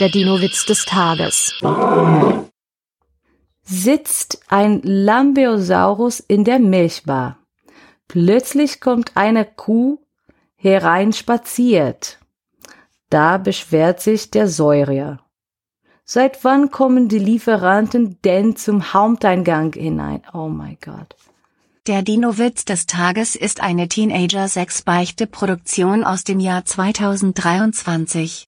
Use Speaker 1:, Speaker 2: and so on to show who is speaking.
Speaker 1: Der Dino-Witz des Tages.
Speaker 2: Sitzt ein Lambeosaurus in der Milchbar. Plötzlich kommt eine Kuh hereinspaziert. Da beschwert sich der Säurier. Seit wann kommen die Lieferanten denn zum Haupteingang hinein? Oh mein Gott.
Speaker 1: Der Dino-Witz des Tages ist eine Teenager-6-Beichte-Produktion aus dem Jahr 2023.